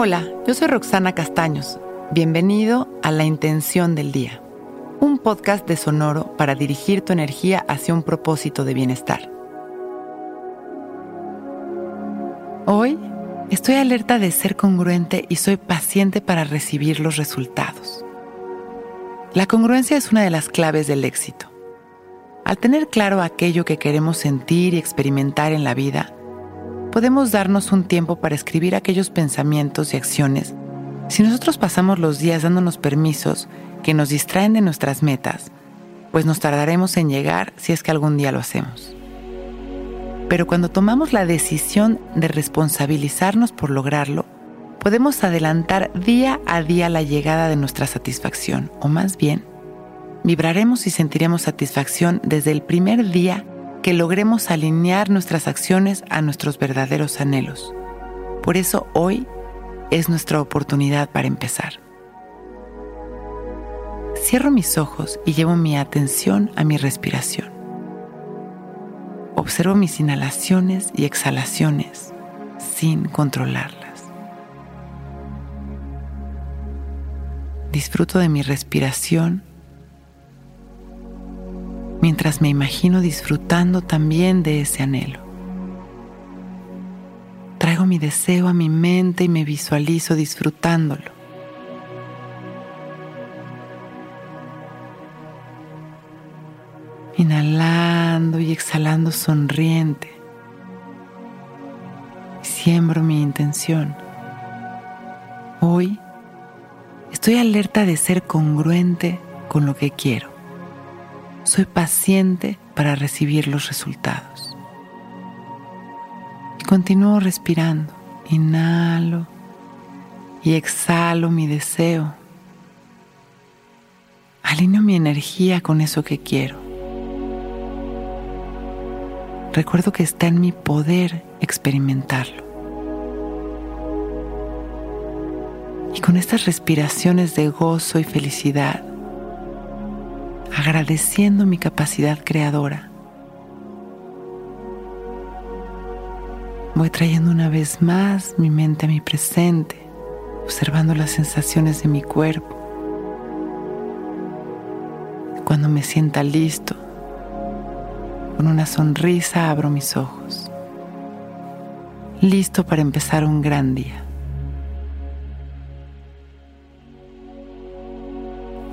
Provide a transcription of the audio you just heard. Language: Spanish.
Hola, yo soy Roxana Castaños. Bienvenido a La Intención del Día, un podcast de Sonoro para dirigir tu energía hacia un propósito de bienestar. Hoy estoy alerta de ser congruente y soy paciente para recibir los resultados. La congruencia es una de las claves del éxito. Al tener claro aquello que queremos sentir y experimentar en la vida, podemos darnos un tiempo para escribir aquellos pensamientos y acciones si nosotros pasamos los días dándonos permisos que nos distraen de nuestras metas, pues nos tardaremos en llegar si es que algún día lo hacemos. Pero cuando tomamos la decisión de responsabilizarnos por lograrlo, podemos adelantar día a día la llegada de nuestra satisfacción, o más bien, vibraremos y sentiremos satisfacción desde el primer día que logremos alinear nuestras acciones a nuestros verdaderos anhelos. Por eso hoy es nuestra oportunidad para empezar. Cierro mis ojos y llevo mi atención a mi respiración. Observo mis inhalaciones y exhalaciones sin controlarlas. Disfruto de mi respiración mientras me imagino disfrutando también de ese anhelo. Traigo mi deseo a mi mente y me visualizo disfrutándolo. Inhalando y exhalando sonriente. Siembro mi intención. Hoy estoy alerta de ser congruente con lo que quiero soy paciente para recibir los resultados. Y continúo respirando. Inhalo y exhalo mi deseo. Alineo mi energía con eso que quiero. Recuerdo que está en mi poder experimentarlo. Y con estas respiraciones de gozo y felicidad, agradeciendo mi capacidad creadora. Voy trayendo una vez más mi mente a mi presente, observando las sensaciones de mi cuerpo. Cuando me sienta listo, con una sonrisa abro mis ojos, listo para empezar un gran día.